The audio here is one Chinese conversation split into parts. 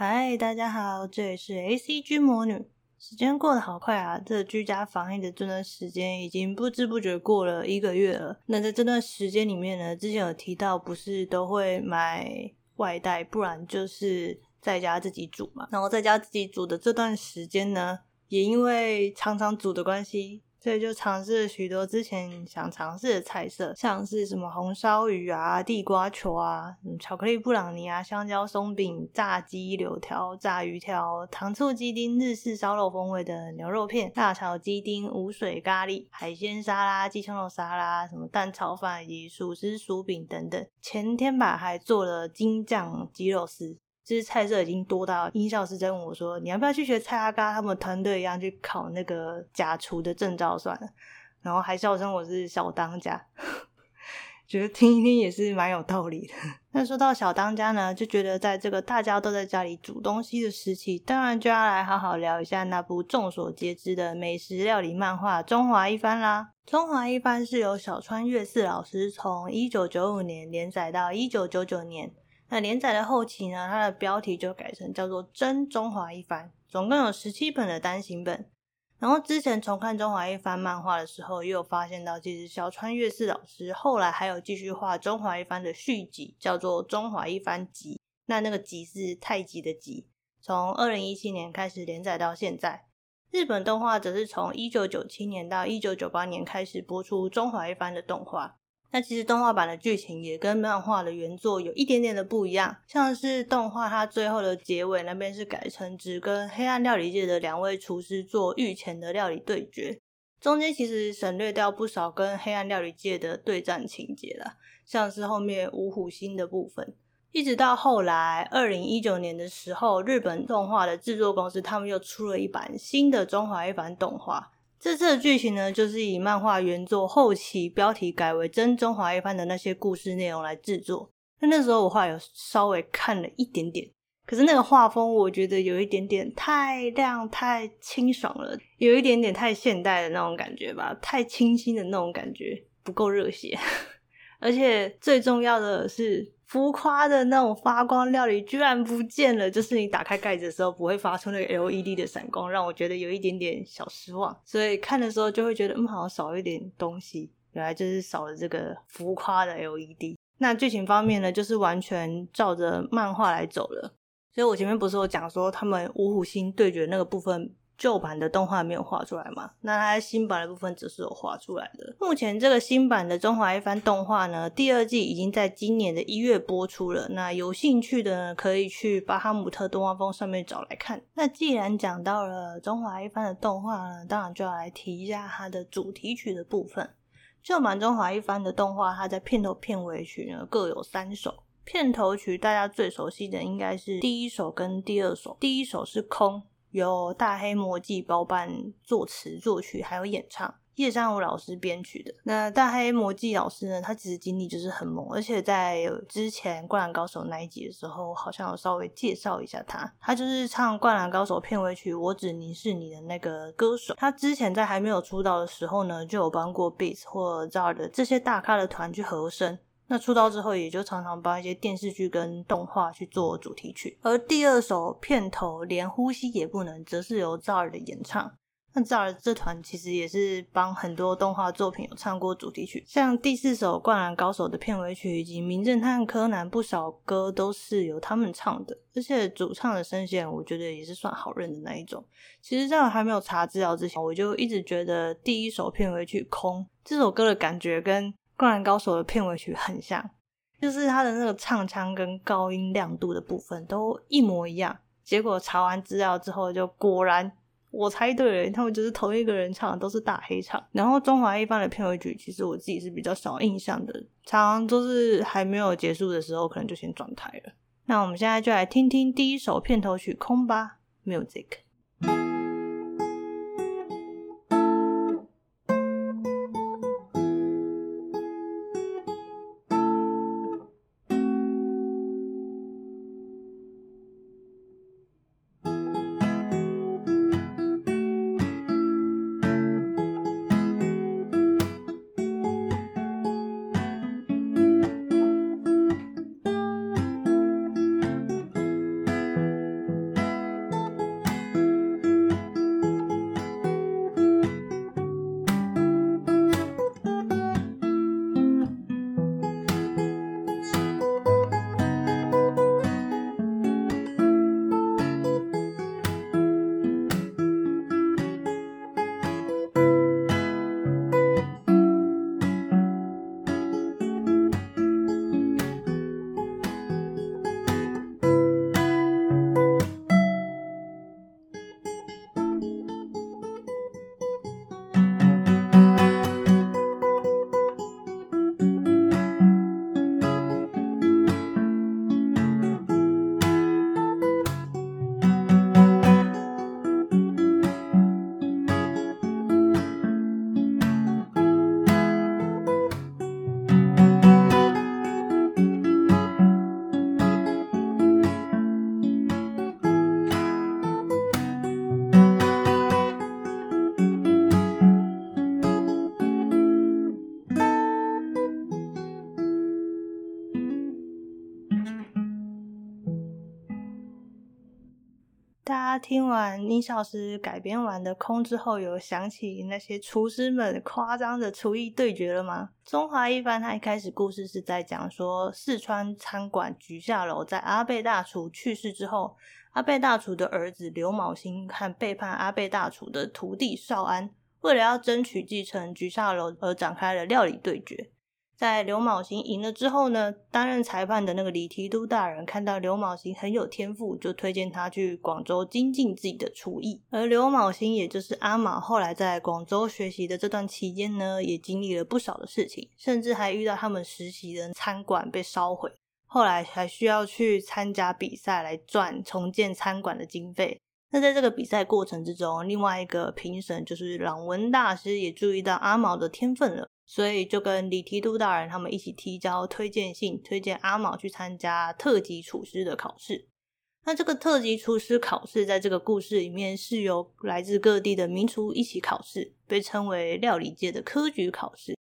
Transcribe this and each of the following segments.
嗨，大家好，这里是 ACG 魔女。时间过得好快啊！这居家防疫的这段时间已经不知不觉过了一个月了。那在这段时间里面呢，之前有提到，不是都会买外带，不然就是在家自己煮嘛。然后在家自己煮的这段时间呢，也因为常常煮的关系。所以就尝试了许多之前想尝试的菜色，像是什么红烧鱼啊、地瓜球啊、巧克力布朗尼啊、香蕉松饼、炸鸡柳条、炸鱼条、糖醋鸡丁、日式烧肉风味的牛肉片、辣炒鸡丁、无水咖喱、海鲜沙拉、鸡胸肉沙拉、什么蛋炒饭以及薯丝薯饼等等。前天吧还做了京酱鸡肉丝。其实菜色已经多到音效师在问我说：“你要不要去学蔡阿嘎他们团队一样去考那个假厨的证照算了？”然后还笑称我是小当家，觉得听一听也是蛮有道理的。那说到小当家呢，就觉得在这个大家都在家里煮东西的时期，当然就要来好好聊一下那部众所皆知的美食料理漫画《中华一番》啦。《中华一番》是由小川月四老师从一九九五年连载到一九九九年。那连载的后期呢，它的标题就改成叫做《真中华一番》，总共有十七本的单行本。然后之前重看《中华一番》漫画的时候，也有发现到，其实小川悦司老师后来还有继续画《中华一番》的续集，叫做《中华一番集》。那那个“集”是太极的“集”。从二零一七年开始连载到现在，日本动画则是从一九九七年到一九九八年开始播出《中华一番》的动画。那其实动画版的剧情也跟漫画的原作有一点点的不一样，像是动画它最后的结尾那边是改成只跟黑暗料理界的两位厨师做御前的料理对决，中间其实省略掉不少跟黑暗料理界的对战情节啦，像是后面五虎星的部分，一直到后来二零一九年的时候，日本动画的制作公司他们又出了一版新的中华一番动画。这次的剧情呢，就是以漫画原作后期标题改为《真中华一番》的那些故事内容来制作。那那时候我画有稍微看了一点点，可是那个画风我觉得有一点点太亮、太清爽了，有一点点太现代的那种感觉吧，太清新的那种感觉，不够热血。而且最重要的是，浮夸的那种发光料理居然不见了，就是你打开盖子的时候不会发出那个 LED 的闪光，让我觉得有一点点小失望。所以看的时候就会觉得，嗯，好像少一点东西。原来就是少了这个浮夸的 LED。那剧情方面呢，就是完全照着漫画来走了。所以我前面不是有讲说他们五虎星对决那个部分。旧版的动画没有画出来嘛？那它新版的部分则是有画出来的。目前这个新版的《中华一番》动画呢，第二季已经在今年的一月播出了。那有兴趣的呢，可以去巴哈姆特动画风上面找来看。那既然讲到了《中华一番》的动画呢，当然就要来提一下它的主题曲的部分。旧版《中华一番》的动画，它在片头片尾曲呢各有三首。片头曲大家最熟悉的应该是第一首跟第二首。第一首是空。由大黑摩季包办作词作曲，还有演唱，叶山武老师编曲的。那大黑摩季老师呢，他其实经历就是很猛，而且在之前《灌篮高手》那一集的时候，好像有稍微介绍一下他。他就是唱《灌篮高手》片尾曲《我只凝视你》的那个歌手。他之前在还没有出道的时候呢，就有帮过 Beats 或 ZARD 的这些大咖的团去和声。那出道之后，也就常常帮一些电视剧跟动画去做主题曲。而第二首片头连呼吸也不能，则是由赵尔的演唱。那赵尔这团其实也是帮很多动画作品有唱过主题曲，像第四首《灌篮高手》的片尾曲以及《名侦探柯南》不少歌都是由他们唱的。而且主唱的声线，我觉得也是算好认的那一种。其实，在我还没有查资料之前，我就一直觉得第一首片尾曲《空》这首歌的感觉跟《灌篮高手》的片尾曲很像，就是他的那个唱腔跟高音亮度的部分都一模一样。结果查完资料之后，就果然我猜对了，他们就是同一个人唱的，都是大黑唱。然后《中华一番》的片尾曲，其实我自己是比较少印象的，常常都是还没有结束的时候，可能就先转台了。那我们现在就来听听第一首片头曲《空》吧，Music。听完宁小师改编完的《空》之后，有想起那些厨师们夸张的厨艺对决了吗？中华一番他一开始故事是在讲说，四川餐馆菊下楼在阿贝大厨去世之后，阿贝大厨的儿子刘昴星和背叛阿贝大厨的徒弟少安，为了要争取继承菊下楼而展开了料理对决。在刘昴星赢了之后呢，担任裁判的那个李提督大人看到刘昴行很有天赋，就推荐他去广州精进自己的厨艺。而刘昴行，也就是阿卯，后来在广州学习的这段期间呢，也经历了不少的事情，甚至还遇到他们实习的餐馆被烧毁，后来还需要去参加比赛来赚重建餐馆的经费。那在这个比赛过程之中，另外一个评审就是朗文大师也注意到阿毛的天分了。所以就跟李提督大人他们一起提交推荐信，推荐阿毛去参加特级厨师的考试。那这个特级厨师考试，在这个故事里面是由来自各地的名厨一起考试，被称为料理界的科举考试。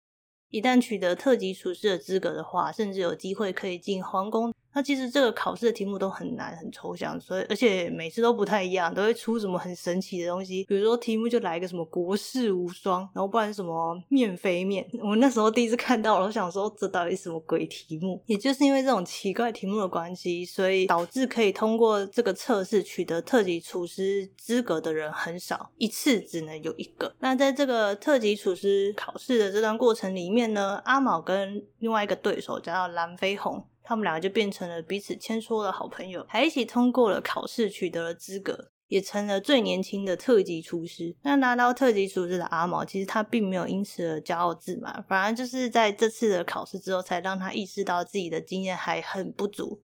一旦取得特级厨师的资格的话，甚至有机会可以进皇宫。那其实这个考试的题目都很难、很抽象，所以而且每次都不太一样，都会出什么很神奇的东西。比如说题目就来一个什么国士无双，然后不然什么面非面。我那时候第一次看到，我想说这到底是什么鬼题目？也就是因为这种奇怪题目的关系，所以导致可以通过这个测试取得特级厨师资格的人很少，一次只能有一个。那在这个特级厨师考试的这段过程里面呢，阿卯跟另外一个对手叫蓝飞鸿。他们两个就变成了彼此牵说的好朋友，还一起通过了考试，取得了资格，也成了最年轻的特级厨师。那拿到特级厨师的阿毛，其实他并没有因此而骄傲自满，反而就是在这次的考试之后，才让他意识到自己的经验还很不足。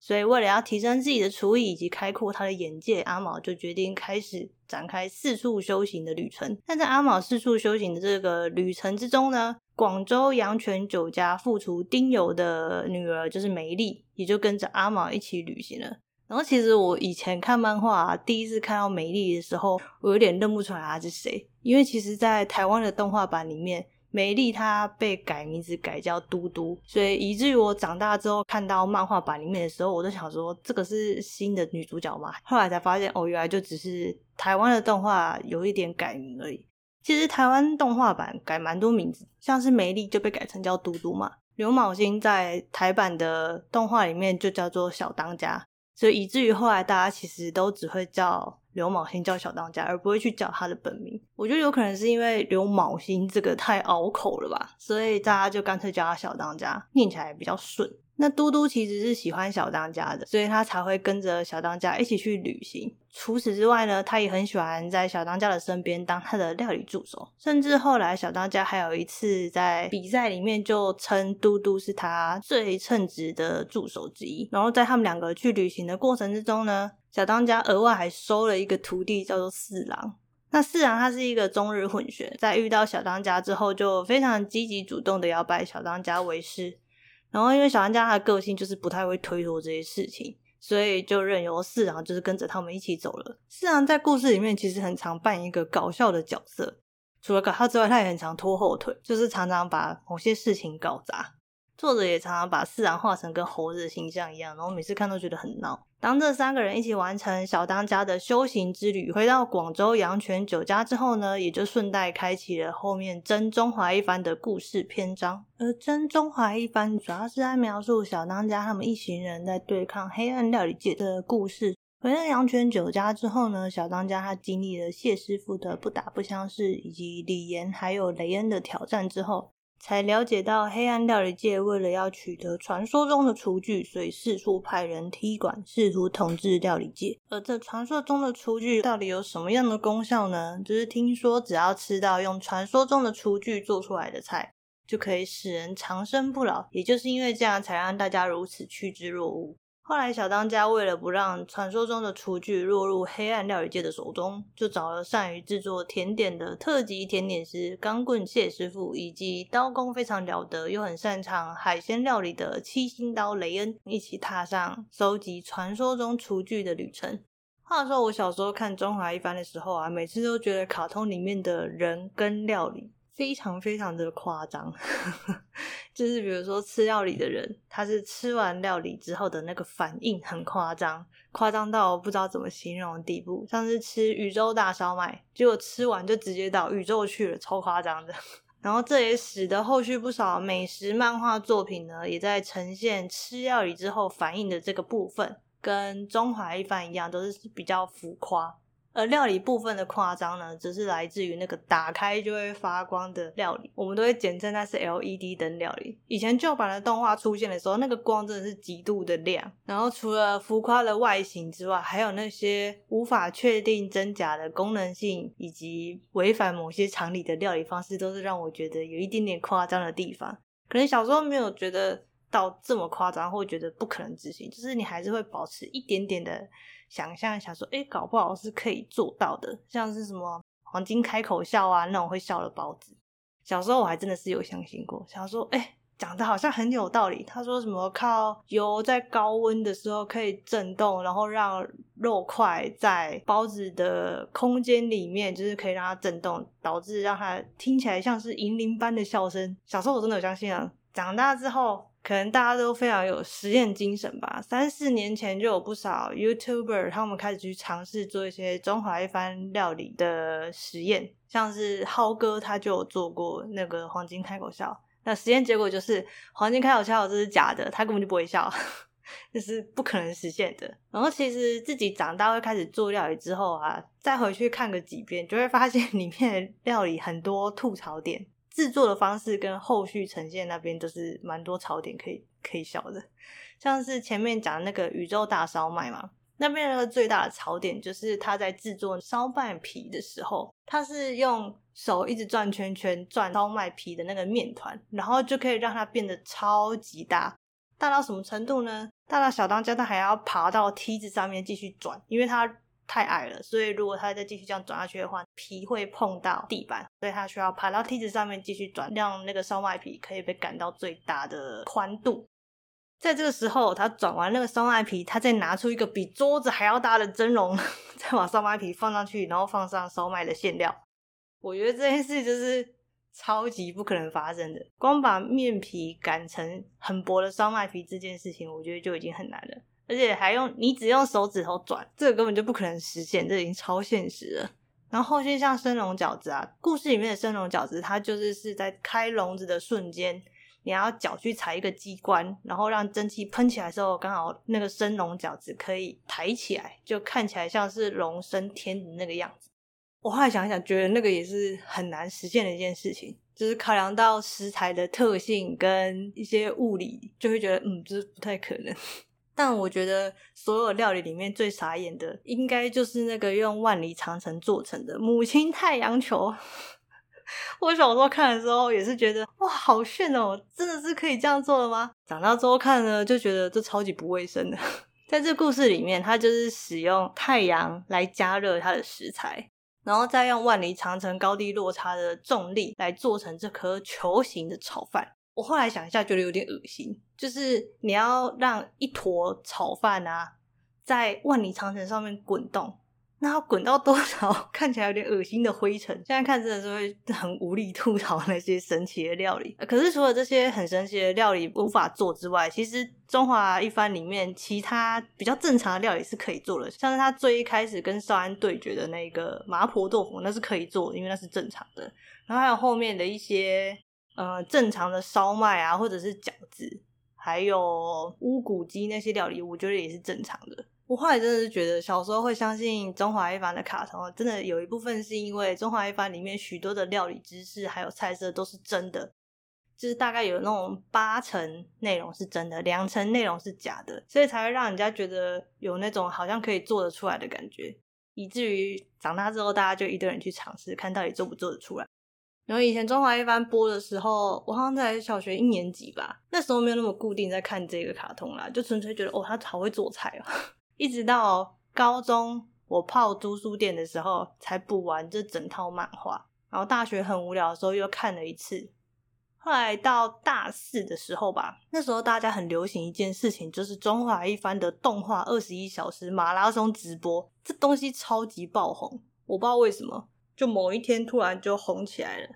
所以，为了要提升自己的厨艺以及开阔他的眼界，阿毛就决定开始展开四处修行的旅程。但在阿毛四处修行的这个旅程之中呢，广州阳泉酒家副厨丁友的女儿就是梅丽，也就跟着阿卯一起旅行了。然后，其实我以前看漫画，第一次看到梅丽的时候，我有点认不出来她是谁，因为其实，在台湾的动画版里面。梅丽她被改名字改叫嘟嘟，所以以至于我长大之后看到漫画版里面的时候，我都想说这个是新的女主角嘛？后来才发现哦，原来就只是台湾的动画有一点改名而已。其实台湾动画版改蛮多名字，像是梅丽就被改成叫嘟嘟嘛。刘昴星在台版的动画里面就叫做小当家，所以以至于后来大家其实都只会叫。刘昴星叫小当家，而不会去叫他的本名。我觉得有可能是因为刘昴星这个太拗口了吧，所以大家就干脆叫他小当家，念起来比较顺。那嘟嘟其实是喜欢小当家的，所以他才会跟着小当家一起去旅行。除此之外呢，他也很喜欢在小当家的身边当他的料理助手。甚至后来小当家还有一次在比赛里面就称嘟嘟是他最称职的助手之一。然后在他们两个去旅行的过程之中呢，小当家额外还收了一个徒弟，叫做四郎。那四郎他是一个中日混血，在遇到小当家之后，就非常积极主动的要拜小当家为师。然后因为小安家他的个性就是不太会推脱这些事情，所以就任由四郎就是跟着他们一起走了。四郎在故事里面其实很常扮演一个搞笑的角色，除了搞笑之外，他也很常拖后腿，就是常常把某些事情搞砸。作者也常常把四郎画成跟猴子的形象一样，然后每次看都觉得很闹。当这三个人一起完成小当家的修行之旅，回到广州阳泉酒家之后呢，也就顺带开启了后面《真中华一番》的故事篇章。而《真中华一番》主要是在描述小当家他们一行人在对抗黑暗料理界的故事。回到阳泉酒家之后呢，小当家他经历了谢师傅的不打不相识，以及李岩还有雷恩的挑战之后。才了解到黑暗料理界为了要取得传说中的厨具，所以四处派人踢馆，试图统治料理界。而这传说中的厨具到底有什么样的功效呢？就是听说只要吃到用传说中的厨具做出来的菜，就可以使人长生不老。也就是因为这样，才让大家如此趋之若鹜。后来，小当家为了不让传说中的厨具落入黑暗料理界的手中，就找了善于制作甜点的特级甜点师钢棍谢师傅，以及刀工非常了得又很擅长海鲜料理的七星刀雷恩，一起踏上收集传说中厨具的旅程。话说，我小时候看《中华一番》的时候啊，每次都觉得卡通里面的人跟料理非常非常的夸张，就是比如说吃料理的人，他是吃完料理之后的那个反应很夸张，夸张到不知道怎么形容的地步，像是吃宇宙大烧麦，结果吃完就直接到宇宙去了，超夸张的。然后这也使得后续不少美食漫画作品呢，也在呈现吃料理之后反应的这个部分，跟中华一番一样，都是比较浮夸。而料理部分的夸张呢，则是来自于那个打开就会发光的料理，我们都会简称它是 LED 灯料理。以前旧版的动画出现的时候，那个光真的是极度的亮。然后除了浮夸的外形之外，还有那些无法确定真假的功能性，以及违反某些常理的料理方式，都是让我觉得有一点点夸张的地方。可能小时候没有觉得到这么夸张，或觉得不可能执行，就是你还是会保持一点点的。想象一下，说，诶，搞不好是可以做到的，像是什么黄金开口笑啊，那种会笑的包子。小时候我还真的是有相信过，想说，诶，讲的好像很有道理。他说什么靠油在高温的时候可以震动，然后让肉块在包子的空间里面，就是可以让它震动，导致让它听起来像是银铃般的笑声。小时候我真的有相信啊，长大之后。可能大家都非常有实验精神吧。三四年前就有不少 YouTuber 他们开始去尝试做一些中华一番料理的实验，像是浩哥他就做过那个黄金开口笑。那实验结果就是黄金开口笑这是假的，他根本就不会笑，这是不可能实现的。然后其实自己长大会开始做料理之后啊，再回去看个几遍，就会发现 里面的料理很多吐槽点。制作的方式跟后续呈现那边都是蛮多槽点可以可以笑的，像是前面讲那个宇宙大烧麦嘛，那边那个最大的槽点就是他在制作烧麦皮的时候，他是用手一直转圈圈转烧麦皮的那个面团，然后就可以让它变得超级大，大到什么程度呢？大到小当家他还要爬到梯子上面继续转，因为他。太矮了，所以如果他再继续这样转下去的话，皮会碰到地板，所以他需要爬到梯子上面继续转，让那个烧麦皮可以被擀到最大的宽度。在这个时候，他转完那个烧麦皮，他再拿出一个比桌子还要大的蒸笼，再把烧麦皮放上去，然后放上烧麦的馅料。我觉得这件事就是超级不可能发生的。光把面皮擀成很薄的烧麦皮这件事情，我觉得就已经很难了。而且还用你只用手指头转，这个根本就不可能实现，这已经超现实了。然后后续像生龙饺子啊，故事里面的生龙饺子，它就是是在开笼子的瞬间，你要脚去踩一个机关，然后让蒸汽喷起来的时候，刚好那个生龙饺子可以抬起来，就看起来像是龙升天的那个样子。我后来想想，觉得那个也是很难实现的一件事情，就是考量到食材的特性跟一些物理，就会觉得嗯，这、就是不太可能。但我觉得所有料理里面最傻眼的，应该就是那个用万里长城做成的母亲太阳球。我小时候看的时候也是觉得哇，好炫哦，真的是可以这样做的吗？长大之后看呢，就觉得这超级不卫生的。在这故事里面，它就是使用太阳来加热它的食材，然后再用万里长城高低落差的重力来做成这颗球形的炒饭。我后来想一下，觉得有点恶心。就是你要让一坨炒饭啊，在万里长城上面滚动，那要滚到多少？看起来有点恶心的灰尘。现在看真的是会 很无力吐槽那些神奇的料理。可是除了这些很神奇的料理无法做之外，其实中华一番里面其他比较正常的料理是可以做的。像是他最一开始跟少安对决的那个麻婆豆腐，那是可以做，因为那是正常的。然后还有后面的一些。呃，正常的烧麦啊，或者是饺子，还有乌骨鸡那些料理，我觉得也是正常的。我后来真的是觉得，小时候会相信中华一番的卡通，真的有一部分是因为中华一番里面许多的料理知识还有菜色都是真的，就是大概有那种八成内容是真的，两成内容是假的，所以才会让人家觉得有那种好像可以做得出来的感觉，以至于长大之后大家就一堆人去尝试，看到底做不做得出来。然后以前中华一番播的时候，我好像在小学一年级吧，那时候没有那么固定在看这个卡通啦，就纯粹觉得哦，他好会做菜哦。一直到高中我泡租书店的时候，才补完这整套漫画。然后大学很无聊的时候又看了一次。后来到大四的时候吧，那时候大家很流行一件事情，就是中华一番的动画二十一小时马拉松直播，这东西超级爆红，我不知道为什么，就某一天突然就红起来了。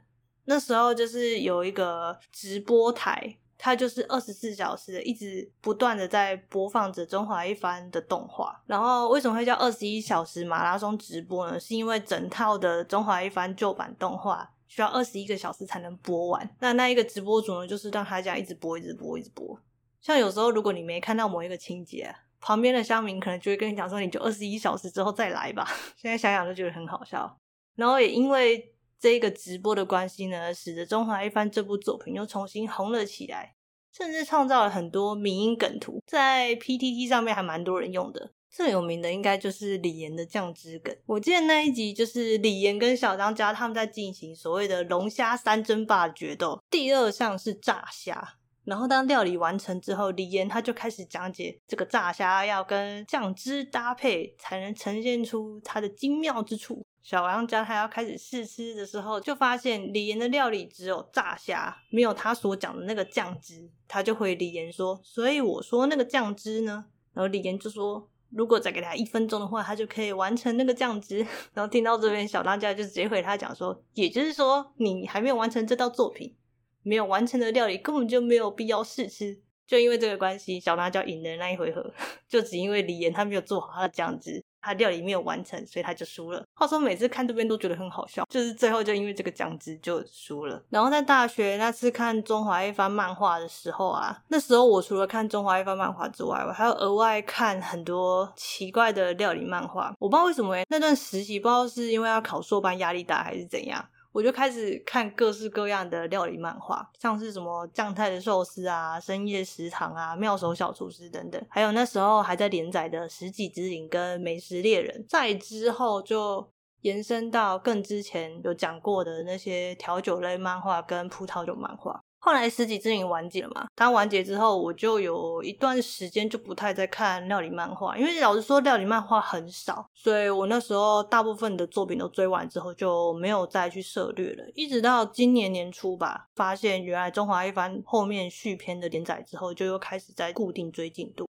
那时候就是有一个直播台，它就是二十四小时一直不断的在播放着中华一番的动画。然后为什么会叫二十一小时马拉松直播呢？是因为整套的中华一番旧版动画需要二十一个小时才能播完。那那一个直播主呢，就是让他这样一直播，一直播，一直播。像有时候如果你没看到某一个情节，旁边的乡民可能就会跟你讲说，你就二十一小时之后再来吧。现在想想就觉得很好笑。然后也因为这个直播的关系呢，使得《中华一番》这部作品又重新红了起来，甚至创造了很多迷因梗图，在 PTT 上面还蛮多人用的。最有名的应该就是李岩的酱汁梗。我记得那一集就是李岩跟小当家他们在进行所谓的龙虾三争霸决斗，第二项是炸虾。然后当料理完成之后，李岩他就开始讲解这个炸虾要跟酱汁搭配，才能呈现出它的精妙之处。小当家他要开始试吃的时候，就发现李岩的料理只有炸虾，没有他所讲的那个酱汁。他就回李岩说：“所以我说那个酱汁呢？”然后李岩就说：“如果再给他一分钟的话，他就可以完成那个酱汁。”然后听到这边，小当家就直接回他讲说：“也就是说，你还没有完成这道作品，没有完成的料理根本就没有必要试吃。”就因为这个关系，小当家赢了那一回合，就只因为李岩他没有做好他的酱汁。他料理没有完成，所以他就输了。话说每次看这边都觉得很好笑，就是最后就因为这个酱汁就输了。然后在大学那次看中华一番漫画的时候啊，那时候我除了看中华一番漫画之外，我还有额外看很多奇怪的料理漫画。我不知道为什么，那段实习不知道是因为要考硕班压力大还是怎样。我就开始看各式各样的料理漫画，像是什么酱菜的寿司啊、深夜食堂啊、妙手小厨师等等，还有那时候还在连载的《食戟之灵》跟《美食猎人》，再之后就延伸到更之前有讲过的那些调酒类漫画跟葡萄酒漫画。后来《食戟之灵》完结了嘛？它完结之后，我就有一段时间就不太在看料理漫画，因为老实说，料理漫画很少，所以我那时候大部分的作品都追完之后，就没有再去涉猎了。一直到今年年初吧，发现原来《中华一番》后面续篇的连载之后，就又开始在固定追进度。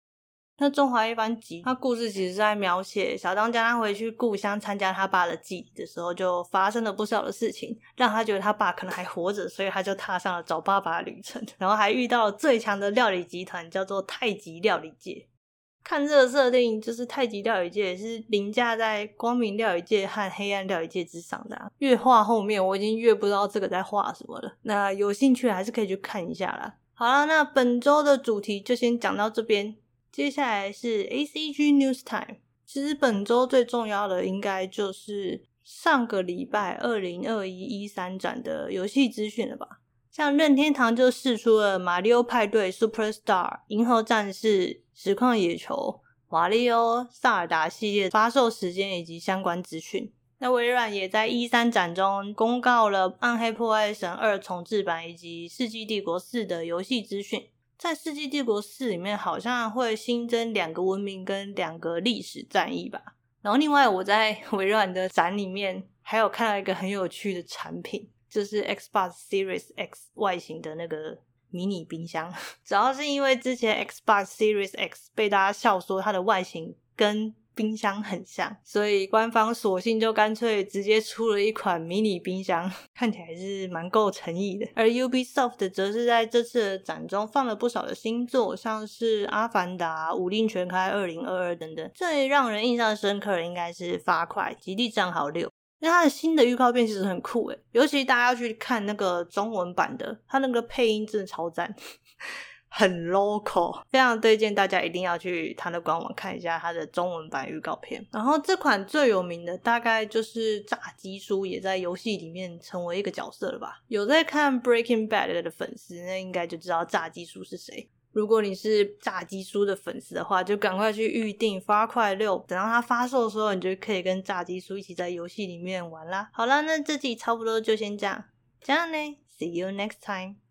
那中华一番集，他故事其实是在描写小当家他回去故乡参加他爸的祭的时候，就发生了不少的事情，让他觉得他爸可能还活着，所以他就踏上了找爸爸的旅程，然后还遇到了最强的料理集团，叫做太极料理界。看这个设定，就是太极料理界是凌驾在光明料理界和黑暗料理界之上的啊。越画后面，我已经越不知道这个在画什么了。那有兴趣还是可以去看一下啦。好啦，那本周的主题就先讲到这边。接下来是 ACG News Time。其实本周最重要的应该就是上个礼拜二零二一一三展的游戏资讯了吧？像任天堂就释出了《马里奥派对 Super Star》、《银河战士》、《实况野球》、《瓦力欧》、《萨尔达》系列发售时间以及相关资讯。那微软也在一三展中公告了《暗黑破坏神二》重制版以及《世纪帝国四》的游戏资讯。在《世纪帝国四》里面，好像会新增两个文明跟两个历史战役吧。然后，另外我在微软的展里面还有看到一个很有趣的产品，就是 Xbox Series X 外形的那个迷你冰箱。主要是因为之前 Xbox Series X 被大家笑说它的外形跟冰箱很像，所以官方索性就干脆直接出了一款迷你冰箱，看起来是蛮够诚意的。而 Ubisoft 则是在这次展中放了不少的新作，像是《阿凡达》《武林全开二零二二》等等。最让人印象深刻的应该是《Far Cry》《极地战壕六》，因为它的新的预告片其实很酷诶，尤其大家要去看那个中文版的，它那个配音真的超赞。很 local，非常推荐大家一定要去他的官网看一下他的中文版预告片。然后这款最有名的大概就是炸鸡叔也在游戏里面成为一个角色了吧？有在看 Breaking Bad 的粉丝，那应该就知道炸鸡叔是谁。如果你是炸鸡叔的粉丝的话，就赶快去预定 Far Cry 六，等到它发售的时候，你就可以跟炸鸡叔一起在游戏里面玩啦。好啦，那这集差不多就先这样，这样呢，See you next time。